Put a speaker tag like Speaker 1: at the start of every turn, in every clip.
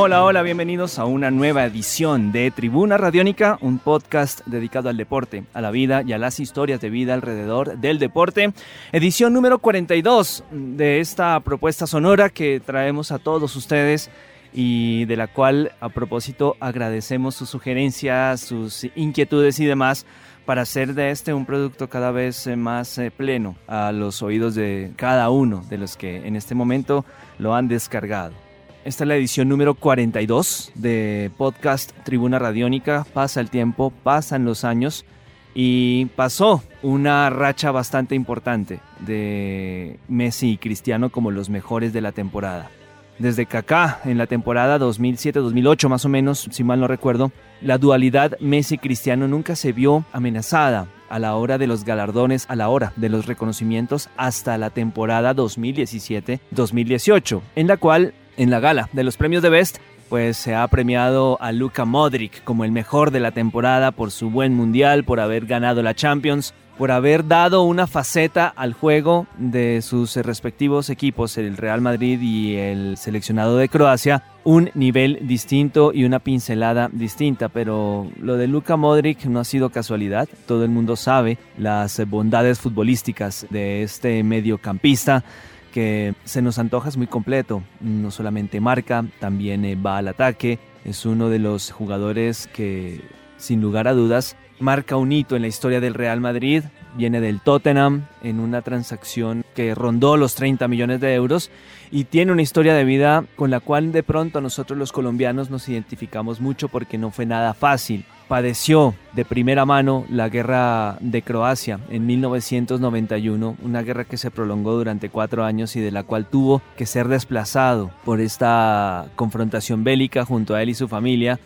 Speaker 1: Hola, hola, bienvenidos a una nueva edición de Tribuna Radiónica, un podcast dedicado al deporte, a la vida y a las historias de vida alrededor del deporte. Edición número 42 de esta propuesta sonora que traemos a todos ustedes y de la cual a propósito agradecemos sus sugerencias, sus inquietudes y demás para hacer de este un producto cada vez eh, más eh, pleno a los oídos de cada uno de los que en este momento lo han descargado. Esta es la edición número 42 de podcast Tribuna Radiónica. Pasa el tiempo, pasan los años y pasó una racha bastante importante de Messi y Cristiano como los mejores de la temporada. Desde Kaká en la temporada 2007-2008 más o menos, si mal no recuerdo, la dualidad Messi-Cristiano nunca se vio amenazada a la hora de los galardones, a la hora de los reconocimientos hasta la temporada 2017-2018, en la cual en la gala de los premios de Best, pues se ha premiado a Luka Modric como el mejor de la temporada por su buen mundial, por haber ganado la Champions, por haber dado una faceta al juego de sus respectivos equipos, el Real Madrid y el seleccionado de Croacia, un nivel distinto y una pincelada distinta, pero lo de Luka Modric no ha sido casualidad, todo el mundo sabe las bondades futbolísticas de este mediocampista que se nos antoja es muy completo. No solamente marca, también eh, va al ataque. Es uno de los jugadores que, sin lugar a dudas, marca un hito en la historia del Real Madrid. Viene del Tottenham en una transacción que rondó los 30 millones de euros y tiene una historia de vida con la cual de pronto nosotros los colombianos nos identificamos mucho porque no fue nada fácil padeció de primera mano la guerra de Croacia en 1991, una guerra que se prolongó durante cuatro años y de la cual tuvo que ser desplazado por esta confrontación bélica junto a él y su familia.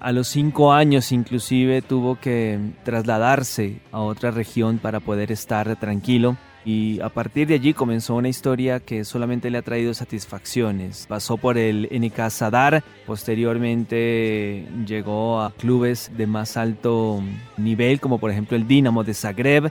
Speaker 1: A los cinco años inclusive tuvo que trasladarse a otra región para poder estar tranquilo y a partir de allí comenzó una historia que solamente le ha traído satisfacciones. Pasó por el NK Sadar, posteriormente llegó a clubes de más alto nivel como por ejemplo el Dinamo de Zagreb,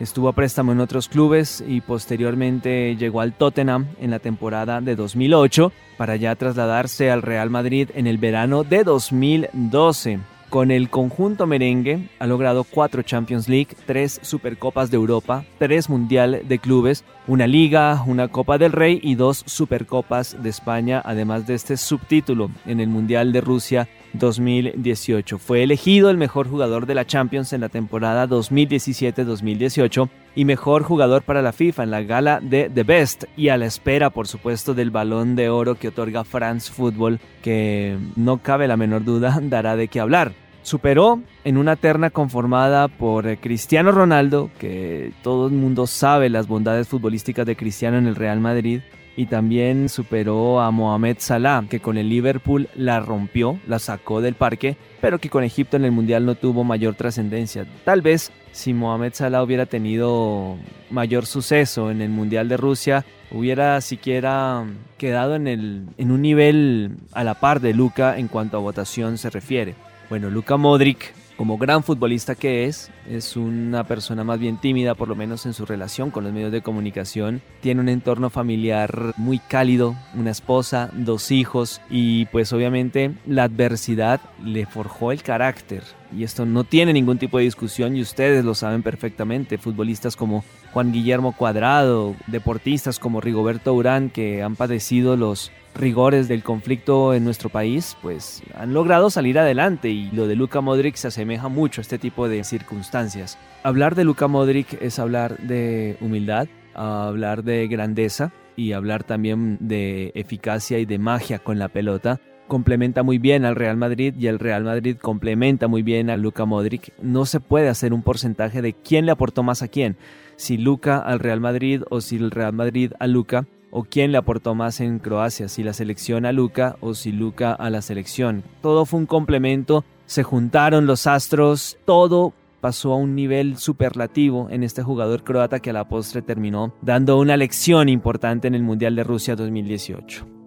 Speaker 1: estuvo a préstamo en otros clubes y posteriormente llegó al Tottenham en la temporada de 2008 para ya trasladarse al Real Madrid en el verano de 2012. Con el conjunto merengue ha logrado cuatro Champions League, tres Supercopas de Europa, tres Mundial de Clubes, una Liga, una Copa del Rey y dos Supercopas de España, además de este subtítulo en el Mundial de Rusia 2018. Fue elegido el mejor jugador de la Champions en la temporada 2017-2018 y mejor jugador para la FIFA en la gala de The Best y a la espera, por supuesto, del balón de oro que otorga France Football, que no cabe la menor duda dará de qué hablar. Superó en una terna conformada por eh, Cristiano Ronaldo, que todo el mundo sabe las bondades futbolísticas de Cristiano en el Real Madrid, y también superó a Mohamed Salah, que con el Liverpool la rompió, la sacó del parque, pero que con Egipto en el Mundial no tuvo mayor trascendencia. Tal vez si Mohamed Salah hubiera tenido mayor suceso en el Mundial de Rusia, hubiera siquiera quedado en, el, en un nivel a la par de Luca en cuanto a votación se refiere. Bueno, Luka Modric, como gran futbolista que es, es una persona más bien tímida, por lo menos en su relación con los medios de comunicación. Tiene un entorno familiar muy cálido, una esposa, dos hijos y pues obviamente la adversidad le forjó el carácter. Y esto no tiene ningún tipo de discusión y ustedes lo saben perfectamente. Futbolistas como Juan Guillermo Cuadrado, deportistas como Rigoberto Urán que han padecido los rigores del conflicto en nuestro país, pues han logrado salir adelante y lo de Luka Modric se asemeja mucho a este tipo de circunstancias. Hablar de Luka Modric es hablar de humildad, hablar de grandeza y hablar también de eficacia y de magia con la pelota. Complementa muy bien al Real Madrid y el Real Madrid complementa muy bien a Luka Modric. No se puede hacer un porcentaje de quién le aportó más a quién, si Luka al Real Madrid o si el Real Madrid a Luka o quién le aportó más en Croacia, si la selección a Luca o si Luca a la selección. Todo fue un complemento, se juntaron los astros, todo pasó a un nivel superlativo en este jugador croata que a la postre terminó dando una lección importante en el Mundial de Rusia 2018.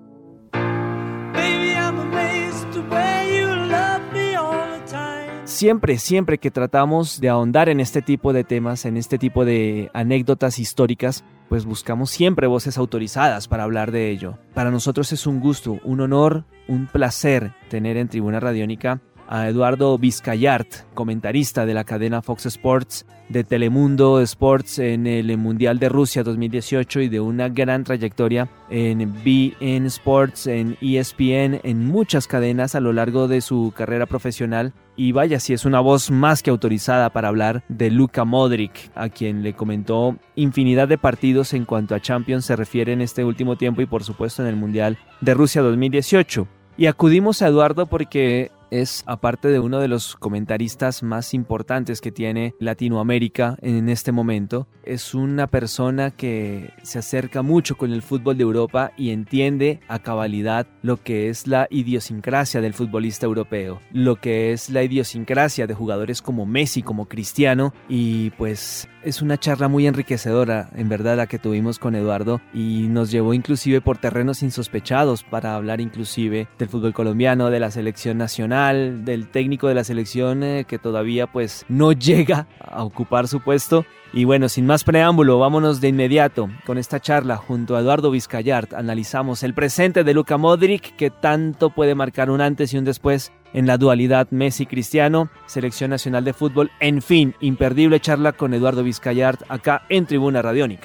Speaker 1: Siempre, siempre que tratamos de ahondar en este tipo de temas, en este tipo de anécdotas históricas, pues buscamos siempre voces autorizadas para hablar de ello. Para nosotros es un gusto, un honor, un placer tener en Tribuna Radiónica a Eduardo Vizcayart, comentarista de la cadena Fox Sports, de Telemundo Sports en el Mundial de Rusia 2018 y de una gran trayectoria en BN Sports, en ESPN, en muchas cadenas a lo largo de su carrera profesional. Y vaya, si es una voz más que autorizada para hablar de Luka Modric, a quien le comentó infinidad de partidos en cuanto a Champions se refiere en este último tiempo y por supuesto en el Mundial de Rusia 2018. Y acudimos a Eduardo porque es, aparte de uno de los comentaristas más importantes que tiene Latinoamérica en este momento, es una persona que se acerca mucho con el fútbol de Europa y entiende a cabalidad lo que es la idiosincrasia del futbolista europeo, lo que es la idiosincrasia de jugadores como Messi, como Cristiano y pues es una charla muy enriquecedora, en verdad, la que tuvimos con Eduardo y nos llevó inclusive por terrenos insospechados para hablar inclusive del fútbol colombiano, de la selección nacional, del técnico de la selección eh, que todavía pues no llega a ocupar su puesto. Y bueno, sin más preámbulo, vámonos de inmediato con esta charla junto a Eduardo Vizcayart. Analizamos el presente de Luka Modric, que tanto puede marcar un antes y un después en la dualidad Messi-Cristiano, Selección Nacional de Fútbol. En fin, imperdible charla con Eduardo Vizcayart acá en Tribuna Radiónica.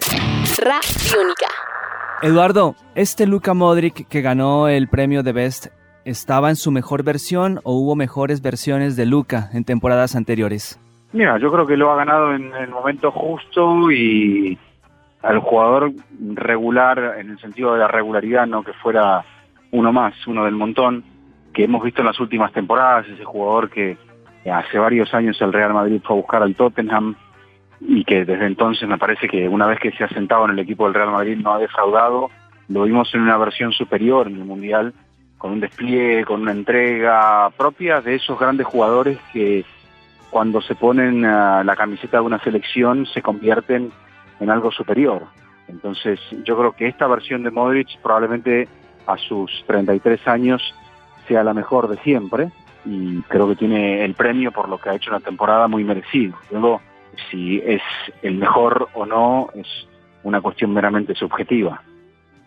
Speaker 1: Radiónica. Eduardo, este Luka Modric que ganó el premio de Best, ¿estaba en su mejor versión o hubo mejores versiones de Luka en temporadas anteriores?
Speaker 2: Mira, yo creo que lo ha ganado en el momento justo y al jugador regular, en el sentido de la regularidad, no que fuera uno más, uno del montón, que hemos visto en las últimas temporadas, ese jugador que hace varios años el Real Madrid fue a buscar al Tottenham y que desde entonces me parece que una vez que se ha sentado en el equipo del Real Madrid no ha defraudado, lo vimos en una versión superior en el Mundial, con un despliegue, con una entrega propia de esos grandes jugadores que cuando se ponen la camiseta de una selección se convierten en algo superior. Entonces yo creo que esta versión de Modric probablemente a sus 33 años sea la mejor de siempre y creo que tiene el premio por lo que ha hecho una temporada muy merecido. Luego, si es el mejor o no es una cuestión meramente subjetiva.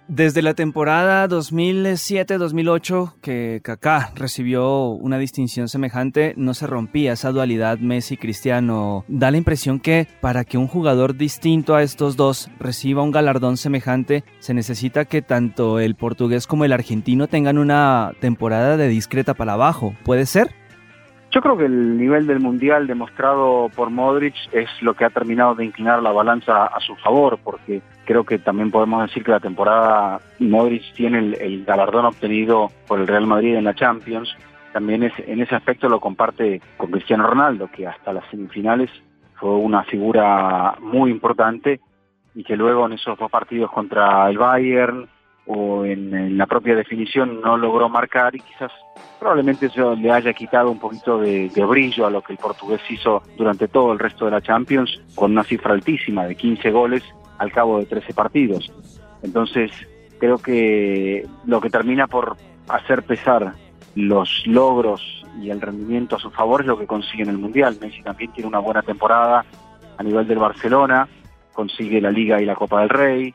Speaker 1: Desde la temporada 2007-2008 que Kaká recibió una distinción semejante, no se rompía esa dualidad Messi-Cristiano. Da la impresión que para que un jugador distinto a estos dos reciba un galardón semejante, se necesita que tanto el portugués como el argentino tengan una temporada de discreta para abajo. ¿Puede ser?
Speaker 2: Yo creo que el nivel del Mundial demostrado por Modric es lo que ha terminado de inclinar la balanza a su favor, porque creo que también podemos decir que la temporada Modric tiene el, galardón obtenido por el Real Madrid en la Champions, también es, en ese aspecto lo comparte con Cristiano Ronaldo, que hasta las semifinales fue una figura muy importante y que luego en esos dos partidos contra el Bayern o en, la propia definición no logró marcar y quizás probablemente eso le haya quitado un poquito de, brillo a lo que el portugués hizo durante todo el resto de la Champions con una cifra altísima de 15 goles al cabo de 13 partidos. Entonces creo que lo que termina por hacer pesar los logros y el rendimiento a su favor es lo que consigue en el Mundial. Messi también tiene una buena temporada a nivel del Barcelona, consigue la Liga y la Copa del Rey,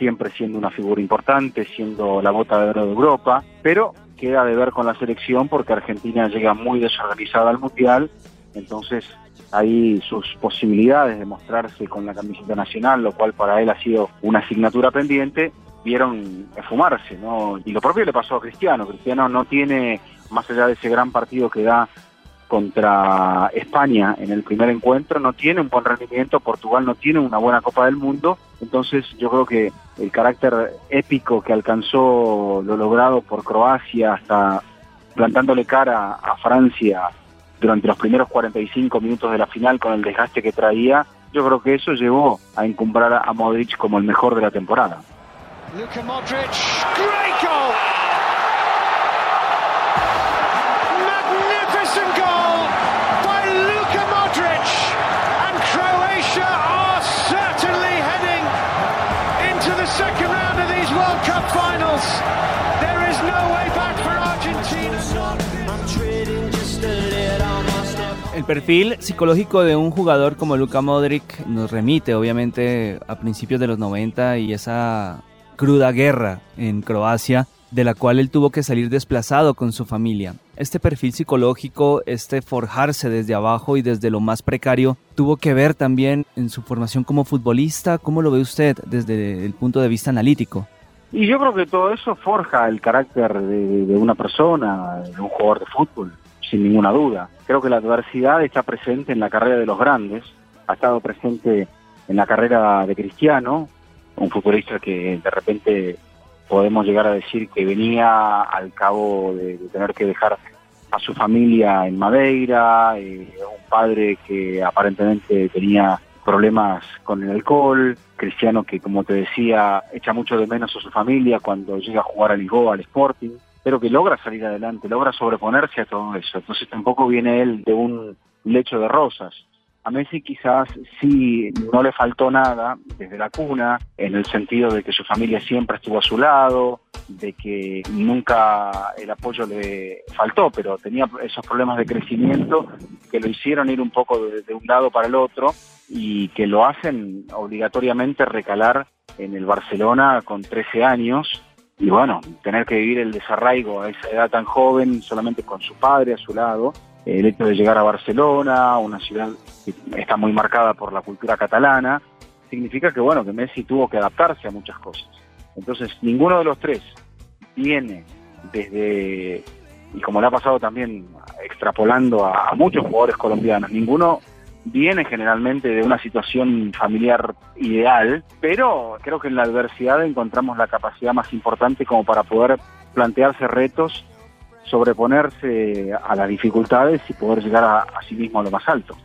Speaker 2: siempre siendo una figura importante, siendo la bota de oro de Europa, pero queda de ver con la selección porque Argentina llega muy desorganizada al Mundial, entonces ahí sus posibilidades de mostrarse con la camiseta nacional, lo cual para él ha sido una asignatura pendiente, vieron esfumarse, ¿no? Y lo propio le pasó a Cristiano, Cristiano no tiene, más allá de ese gran partido que da contra España en el primer encuentro, no tiene un buen rendimiento, Portugal no tiene una buena Copa del Mundo, entonces yo creo que el carácter épico que alcanzó lo logrado por Croacia hasta plantándole cara a Francia durante los primeros 45 minutos de la final con el desgaste que traía, yo creo que eso llevó a encumbrar a Modric como el mejor de la temporada. Modric,
Speaker 1: El perfil psicológico de un jugador como Luka Modric nos remite obviamente a principios de los 90 y esa cruda guerra en Croacia de la cual él tuvo que salir desplazado con su familia. Este perfil psicológico, este forjarse desde abajo y desde lo más precario, tuvo que ver también en su formación como futbolista. ¿Cómo lo ve usted desde el punto de vista analítico?
Speaker 2: Y yo creo que todo eso forja el carácter de, una persona, de un jugador de fútbol, sin ninguna duda. Creo que la adversidad está presente en la carrera de los grandes, ha estado presente en la carrera de Cristiano, un futbolista que de repente podemos llegar a decir que venía al cabo de, tener que dejar a su familia en Madeira, eh, un padre que aparentemente tenía problemas con el alcohol, Cristiano que como te decía echa mucho de menos a su familia cuando llega a jugar al Lisboa, al Sporting, pero que logra salir adelante, logra sobreponerse a todo eso. Entonces tampoco viene él de un lecho de rosas. A Messi quizás sí no le faltó nada desde la cuna, en el sentido de que su familia siempre estuvo a su lado, de que nunca el apoyo le faltó, pero tenía esos problemas de crecimiento que lo hicieron ir un poco de, un lado para el otro y que lo hacen obligatoriamente recalar en el Barcelona con 13 años y bueno, tener que vivir el desarraigo a esa edad tan joven solamente con su padre a su lado el hecho de llegar a Barcelona, una ciudad que está muy marcada por la cultura catalana, significa que bueno, que Messi tuvo que adaptarse a muchas cosas. Entonces, ninguno de los tres viene desde, y como le ha pasado también extrapolando a, muchos jugadores colombianos, ninguno viene generalmente de una situación familiar ideal, pero creo que en la adversidad encontramos la capacidad más importante como para poder plantearse retos sobreponerse a las dificultades y poder llegar a, sí mismo a lo más alto.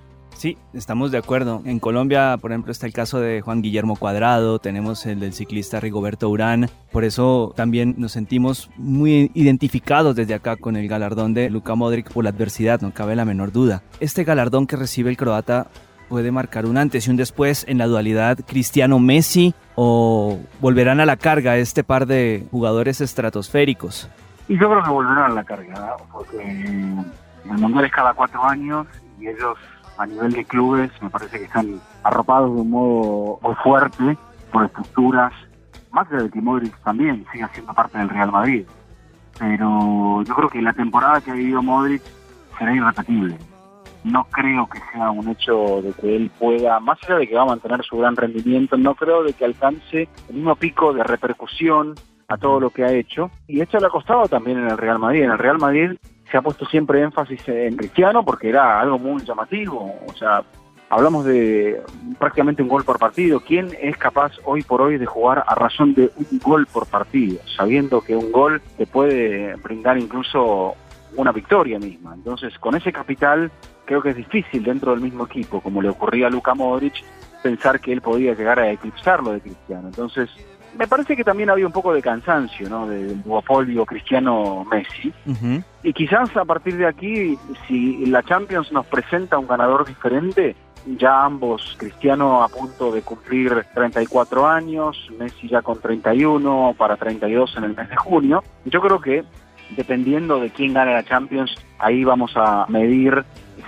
Speaker 1: Sí, estamos de acuerdo. En Colombia, por ejemplo, está el caso de Juan Guillermo Cuadrado, tenemos el del ciclista Rigoberto Urán, por eso también nos sentimos muy identificados desde acá con el galardón de Luka Modric por la adversidad, no cabe la menor duda. Este galardón que recibe el croata puede marcar un antes y un después en la dualidad Cristiano-Messi o volverán a la carga este par de jugadores estratosféricos.
Speaker 2: Y yo creo que volverán a la carga, porque el Mundial es cada cuatro años y ellos a nivel de clubes me parece que están arropados de un modo muy fuerte por estructuras, más de que Modric también siga siendo parte del Real Madrid. Pero yo creo que la temporada que ha vivido Modric será irrepetible. No creo que sea un hecho de que él pueda, más allá de que va a mantener su gran rendimiento, no creo de que alcance el mismo pico de repercusión a todo lo que ha hecho. Y esto le ha costado también en el Real Madrid. En el Real Madrid se ha puesto siempre énfasis en Cristiano porque era algo muy llamativo. O sea, hablamos de prácticamente un gol por partido. ¿Quién es capaz hoy por hoy de jugar a razón de un gol por partido? Sabiendo que un gol te puede brindar incluso una victoria misma. Entonces, con ese capital, creo que es difícil dentro del mismo equipo, como le ocurría a Luka Modric, pensar que él podía llegar a eclipsarlo de Cristiano. Entonces, me parece que también había un poco de cansancio, ¿no? Del duopolio Cristiano-Messi. Y quizás a partir de aquí, si la Champions nos presenta un ganador diferente, ya ambos, Cristiano a punto de cumplir 34 años, Messi ya con 31, para 32 en el mes de junio, yo creo que dependiendo de quién gane la Champions, ahí vamos a medir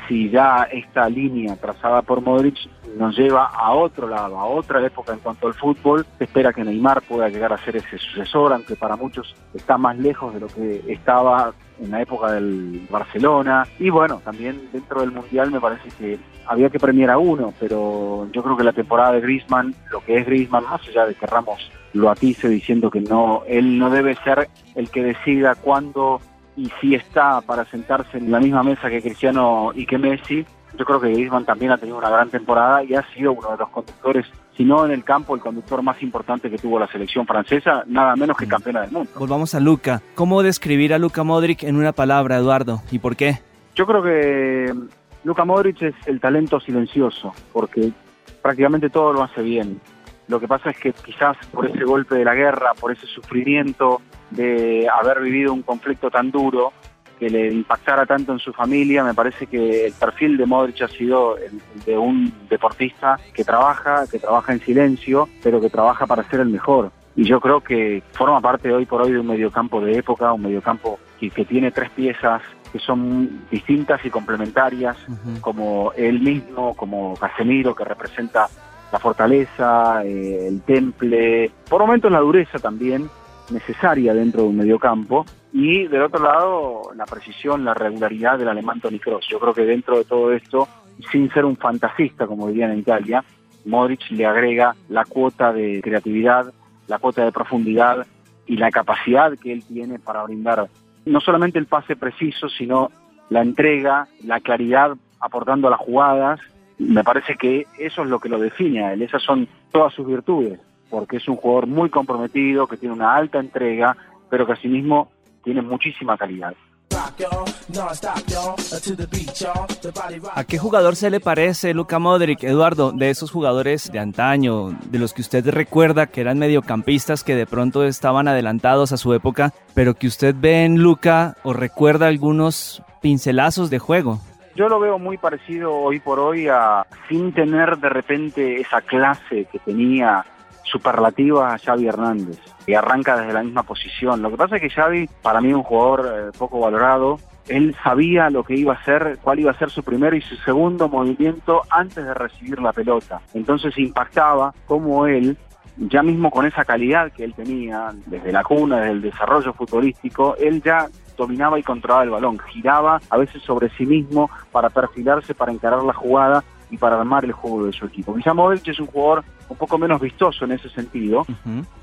Speaker 2: si ya esta línea trazada por Modric nos lleva a otro lado, a otra época en cuanto al fútbol. Se espera que Neymar pueda llegar a ser ese sucesor, aunque para muchos está más lejos de lo que estaba en la época del Barcelona. Y bueno, también dentro del Mundial me parece que había que premiar a uno, pero yo creo que la temporada de Griezmann, lo que es Griezmann, más allá de que Ramos lo atice diciendo que no, él no debe ser el que decida cuándo y si está para sentarse en la misma mesa que Cristiano y que Messi, yo creo que Griezmann también ha tenido una gran temporada y ha sido uno de los conductores, si no en el campo, el conductor más importante que tuvo la selección francesa, nada menos que mm. campeona del mundo.
Speaker 1: Volvamos a Luca. ¿Cómo describir a Luca Modric en una palabra, Eduardo? ¿Y por qué?
Speaker 2: Yo creo que Luca Modric es el talento silencioso, porque prácticamente todo lo hace bien. Lo que pasa es que quizás por ese golpe de la guerra, por ese sufrimiento de haber vivido un conflicto tan duro, que le impactara tanto en su familia, me parece que el perfil de Modric ha sido el de un deportista que trabaja, que trabaja en silencio, pero que trabaja para ser el mejor. Y yo creo que forma parte hoy por hoy de un mediocampo de época, un mediocampo que, que tiene tres piezas que son distintas y complementarias, como él mismo, como Casemiro, que representa la fortaleza, eh, el temple, por momentos la dureza también necesaria dentro de un mediocampo, y del otro lado la precisión, la regularidad del alemán Toni Kroos. Yo creo que dentro de todo esto, sin ser un fantasista, como dirían en Italia, Modric le agrega la cuota de creatividad, la cuota de profundidad y la capacidad que él tiene para brindar no solamente el pase preciso, sino la entrega, la claridad aportando a las jugadas. Me parece que eso es lo que lo define a él, esas son todas sus virtudes, porque es un jugador muy comprometido, que tiene una alta entrega, pero que asimismo tiene muchísima calidad.
Speaker 1: ¿A qué jugador se le parece Luca Modric, Eduardo, de esos jugadores de antaño, de los que usted recuerda que eran mediocampistas que de pronto estaban adelantados a su época, pero que usted ve en Luca o recuerda algunos pincelazos de juego?
Speaker 2: Yo lo veo muy parecido hoy por hoy a, sin tener de repente esa clase que tenía superlativa a Xavi Hernández, y arranca desde la misma posición. Lo que pasa es que Xavi, para mí, un jugador eh, poco valorado, él sabía lo que iba a hacer, cuál iba a ser su primer y su segundo movimiento antes de recibir la pelota. Entonces impactaba cómo él, ya mismo con esa calidad que él tenía, desde la cuna, desde el desarrollo futbolístico, él ya dominaba y controlaba el balón, giraba a veces sobre sí mismo para perfilarse, para encarar la jugada y para armar el juego de su equipo. Modric es un jugador un poco menos vistoso en ese sentido,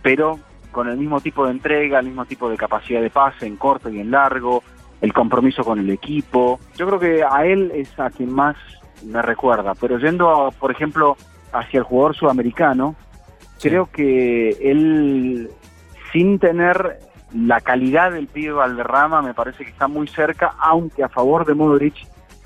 Speaker 2: pero con el mismo tipo de entrega, el mismo tipo de capacidad de pase en corto y en largo, el compromiso con el equipo. Yo creo que a él es a quien más me recuerda, pero yendo, por ejemplo, hacia el jugador sudamericano, creo que él, sin tener la calidad del pibe Valderrama, me parece que está muy cerca, aunque a favor de Modric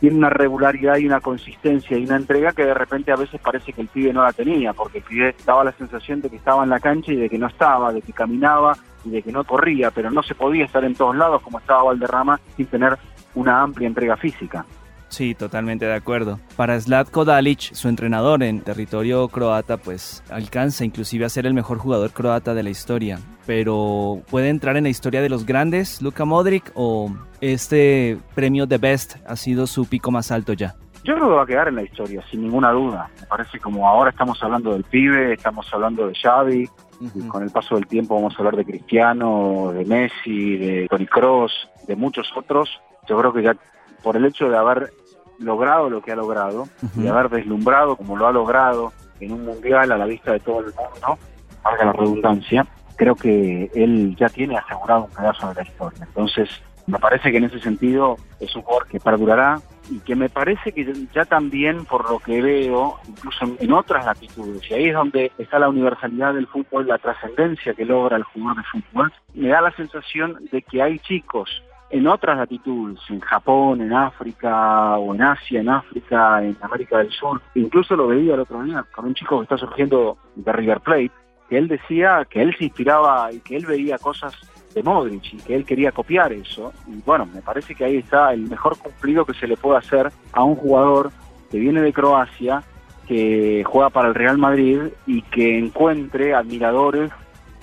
Speaker 2: tiene una regularidad y una consistencia y una entrega que de repente a veces parece que el pibe no la tenía, porque el pibe daba la sensación de que estaba en la cancha y de que no estaba, de que caminaba y de que no corría, pero no se podía estar en todos lados como estaba Valderrama sin tener una amplia entrega física.
Speaker 1: Sí, totalmente de acuerdo. Para Zlatko Dalic, su entrenador en territorio croata, pues alcanza inclusive a ser el mejor jugador croata de la historia. Pero ¿puede entrar en la historia de los grandes, Luka Modric, o este premio de Best ha sido su pico más alto ya?
Speaker 2: Yo creo que va a quedar en la historia, sin ninguna duda. Me parece como ahora estamos hablando del pibe, estamos hablando de Xavi, y con el paso del tiempo vamos a hablar de Cristiano, de Messi, de Toni Kroos, de muchos otros. Yo creo que ya por el hecho de haber logrado lo que ha logrado y haber deslumbrado como lo ha logrado en un mundial a la vista de todo el mundo, valga la redundancia, creo que él ya tiene asegurado un pedazo de la historia. Entonces, me parece que en ese sentido es un jugador que perdurará y que me parece que ya también, por lo que veo, incluso en, otras latitudes, y ahí es donde está la universalidad del fútbol, la trascendencia que logra el jugador de fútbol, me da la sensación de que hay chicos en otras latitudes, en Japón, en África o en Asia, en África, en América del Sur. Incluso lo veía el otro día con un chico que está surgiendo de River Plate, que él decía que él se inspiraba y que él veía cosas de Modric y que él quería copiar eso. Y bueno, me parece que ahí está el mejor cumplido que se le puede hacer a un jugador que viene de Croacia, que juega para el Real Madrid y que encuentre admiradores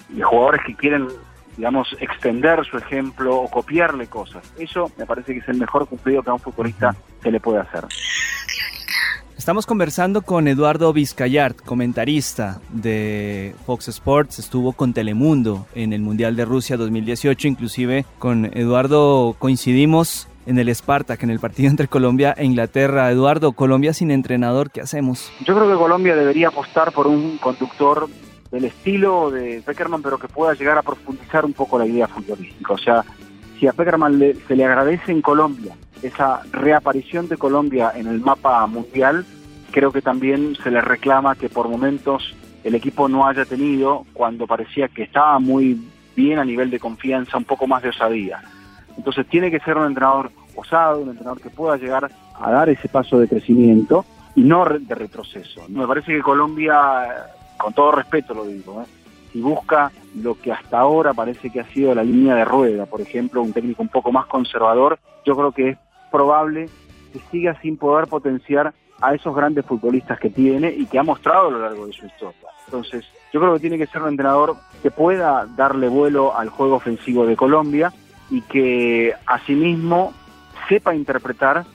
Speaker 2: y jugadores que quieren digamos, extender su ejemplo o copiarle cosas. Eso me parece que es el mejor cumplido que a un futbolista se le puede hacer.
Speaker 1: Estamos conversando con Eduardo Vizcayart, comentarista de Fox Sports, estuvo con Telemundo en el Mundial de Rusia 2018, inclusive con Eduardo coincidimos en el Spartak, en el partido entre Colombia e Inglaterra. Eduardo, Colombia sin entrenador, ¿qué hacemos?
Speaker 2: Yo creo que Colombia debería apostar por un conductor del estilo de Peckerman, pero que pueda llegar a profundizar un poco la idea futbolística. O sea, si a Peckerman se le agradece en Colombia esa reaparición de Colombia en el mapa mundial, creo que también se le reclama que por momentos el equipo no haya tenido, cuando parecía que estaba muy bien a nivel de confianza, un poco más de osadía. Entonces tiene que ser un entrenador osado, un entrenador que pueda llegar a dar ese paso de crecimiento y no de retroceso. Me parece que Colombia con todo respeto lo digo, ¿eh? si busca lo que hasta ahora parece que ha sido la línea de rueda, por ejemplo, un técnico un poco más conservador, yo creo que es probable que siga sin poder potenciar a esos grandes futbolistas que tiene y que ha mostrado a lo largo de su historia. Entonces, yo creo que tiene que ser un entrenador que pueda darle vuelo al juego ofensivo de Colombia y que asimismo sepa interpretar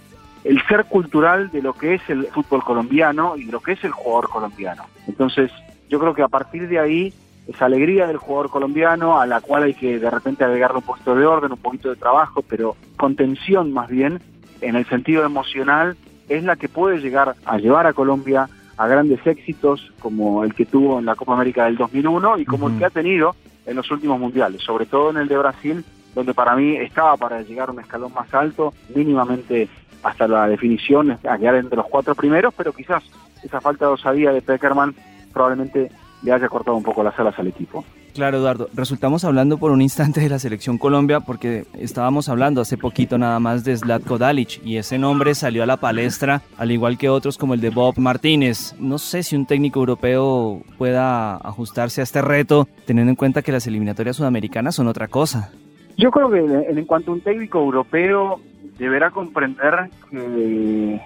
Speaker 2: el ser cultural de lo que es el fútbol colombiano y de lo que es el jugador colombiano. Entonces, yo creo que a partir de ahí, esa alegría del jugador colombiano, a la cual hay que de repente agregarle un poquito de orden, un poquito de trabajo, pero con tensión más bien, en el sentido emocional, es la que puede llegar a llevar a Colombia a grandes éxitos como el que tuvo en la Copa América del 2001 y como el que ha tenido en los últimos mundiales, sobre todo en el de Brasil, donde para mí estaba para llegar a un escalón más alto, mínimamente hasta la definición, a quedar entre los cuatro primeros, pero quizás esa falta de osadía de Peckerman probablemente le haya cortado un poco las alas al equipo.
Speaker 1: Claro, Eduardo. Resultamos hablando por un instante de la selección Colombia porque estábamos hablando hace poquito nada más de Zlatko Dalic y ese nombre salió a la palestra, al igual que otros como el de Bob Martínez. No sé si un técnico europeo pueda ajustarse a este reto, teniendo en cuenta que las eliminatorias sudamericanas son otra cosa.
Speaker 2: Yo creo que en cuanto a un técnico europeo deberá comprender que,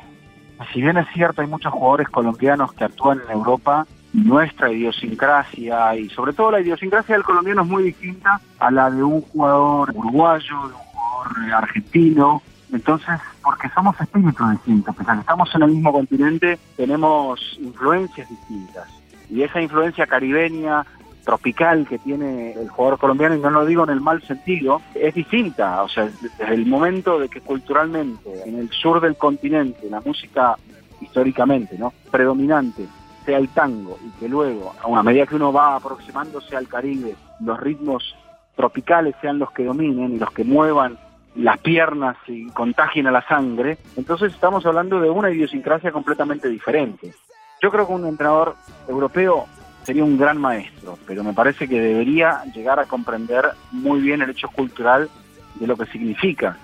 Speaker 2: si bien es cierto, hay muchos jugadores colombianos que actúan en Europa, nuestra idiosincrasia y sobre todo la idiosincrasia del colombiano es muy distinta a la de un jugador uruguayo, de un jugador argentino. Entonces, porque somos espíritus distintos, pese a que estamos en el mismo continente, tenemos influencias distintas. Y esa influencia caribeña, tropical que tiene el jugador colombiano, y no lo digo en el mal sentido, es distinta. O sea, desde el momento de que culturalmente en el sur del continente la música históricamente no predominante sea el tango y que luego, a medida que uno va aproximándose al Caribe, los ritmos tropicales sean los que dominen y los que muevan las piernas y contagien a la sangre, entonces estamos hablando de una idiosincrasia completamente diferente. Yo creo que un entrenador europeo sería un gran maestro, pero me parece que debería llegar a comprender muy bien el hecho cultural de lo que significa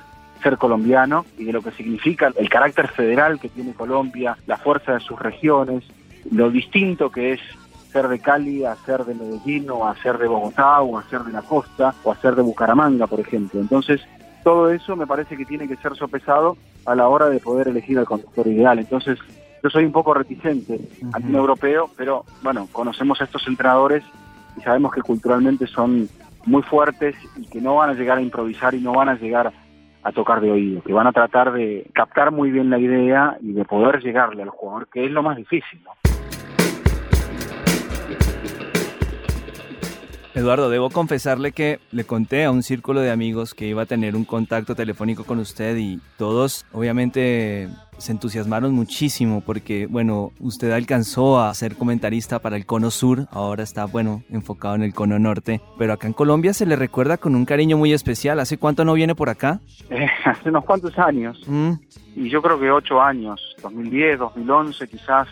Speaker 2: ser colombiano y de lo que significa el carácter federal que tiene Colombia, la fuerza de sus regiones, lo distinto que es ser de Cali a ser de Medellín o a ser de Bogotá o a ser de la costa o a ser de Bucaramanga, por ejemplo. Entonces, todo eso me parece que tiene que ser sopesado a la hora de poder elegir al conductor ideal. Entonces, yo soy un poco reticente al uh europeo, pero bueno, conocemos a estos entrenadores y sabemos que culturalmente son muy fuertes y que no van a llegar a improvisar y no van a llegar a tocar de oído, que van a tratar de captar muy bien la idea y de poder llegarle al jugador, que es lo más difícil. ¿no?
Speaker 1: Eduardo, debo confesarle que le conté a un círculo de amigos que iba a tener un contacto telefónico con usted y todos obviamente se entusiasmaron muchísimo porque, bueno, usted alcanzó a ser comentarista para el Cono Sur, ahora está, bueno, enfocado en el Cono Norte, pero acá en Colombia se le recuerda con un cariño muy especial. ¿Hace cuánto no viene por acá?
Speaker 2: Eh, hace unos cuantos años, mm. y yo creo que ocho años, 2010, 2011 quizás.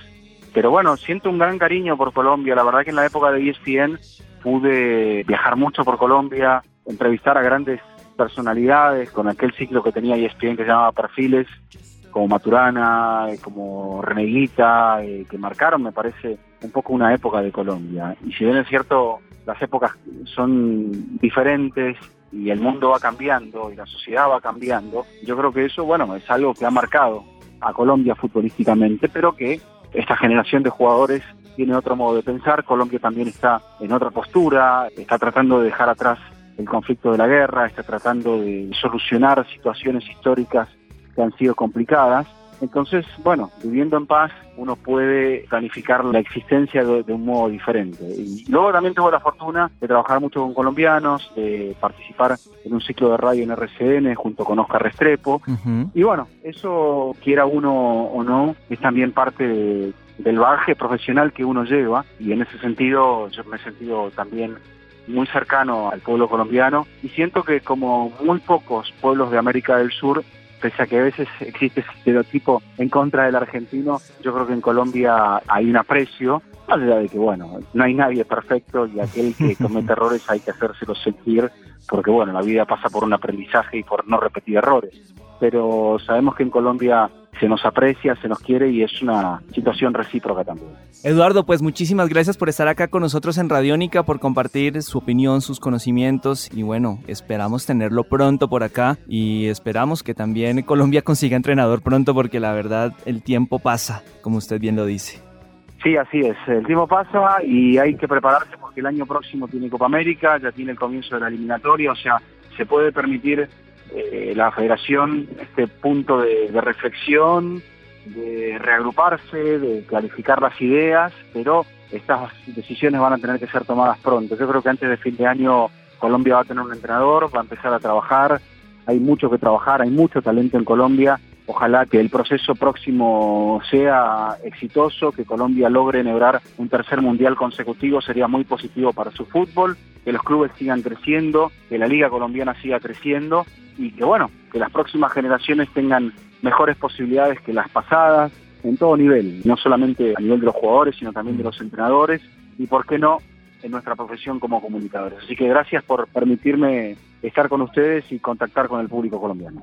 Speaker 2: Pero bueno, siento un gran cariño por Colombia. La verdad que en la época de ESPN pude viajar mucho por Colombia, entrevistar a grandes personalidades con aquel ciclo que tenía ESPN que se llamaba Perfiles, como Maturana, como Reneguita, eh, que marcaron, me parece, un poco una época de Colombia. Y si bien es cierto, las épocas son diferentes y el mundo va cambiando y la sociedad va cambiando, yo creo que eso, bueno, es algo que ha marcado a Colombia futbolísticamente, pero que esta generación de jugadores tiene otro modo de pensar, Colombia también está en otra postura, está tratando de dejar atrás el conflicto de la guerra, está tratando de solucionar situaciones históricas que han sido complicadas. Entonces, bueno, viviendo en paz, uno puede planificar la existencia de, un modo diferente. Y luego también tuve la fortuna de trabajar mucho con colombianos, de participar en un ciclo de radio en RCN junto con Oscar Restrepo. Y bueno, eso, quiera uno o no, es también parte de, del bagaje profesional que uno lleva y en ese sentido yo me he sentido también muy cercano al pueblo colombiano y siento que como muy pocos pueblos de América del Sur, pese a que a veces existe ese estereotipo en contra del argentino, yo creo que en Colombia hay un aprecio, más allá de que bueno, no hay nadie perfecto y aquel que comete errores hay que hacérselo sentir porque bueno, la vida pasa por un aprendizaje y por no repetir errores. Pero sabemos que en Colombia se nos aprecia, se nos quiere y es una situación recíproca también.
Speaker 1: Eduardo, pues muchísimas gracias por estar acá con nosotros en Radiónica, por compartir su opinión, sus conocimientos y bueno, esperamos tenerlo pronto por acá y esperamos que también Colombia consiga entrenador pronto porque la verdad el tiempo pasa, como usted bien lo dice.
Speaker 2: Sí, así es. El tiempo pasa y hay que prepararse porque el año próximo tiene Copa América, ya tiene el comienzo de la eliminatoria, o sea, se puede permitir eh, la federación este punto de, reflexión, de reagruparse, de clarificar las ideas, pero estas decisiones van a tener que ser tomadas pronto. Yo creo que antes de fin de año Colombia va a tener un entrenador, va a empezar a trabajar, hay mucho que trabajar, hay mucho talento en Colombia. Ojalá que el proceso próximo sea exitoso, que Colombia logre enhebrar un tercer mundial consecutivo, sería muy positivo para su fútbol, que los clubes sigan creciendo, que la liga colombiana siga creciendo y que bueno, que las próximas generaciones tengan mejores posibilidades que las pasadas en todo nivel, no solamente a nivel de los jugadores, sino también de los entrenadores y por qué no en nuestra profesión como comunicadores. Así que gracias por permitirme estar con ustedes y contactar con el público colombiano.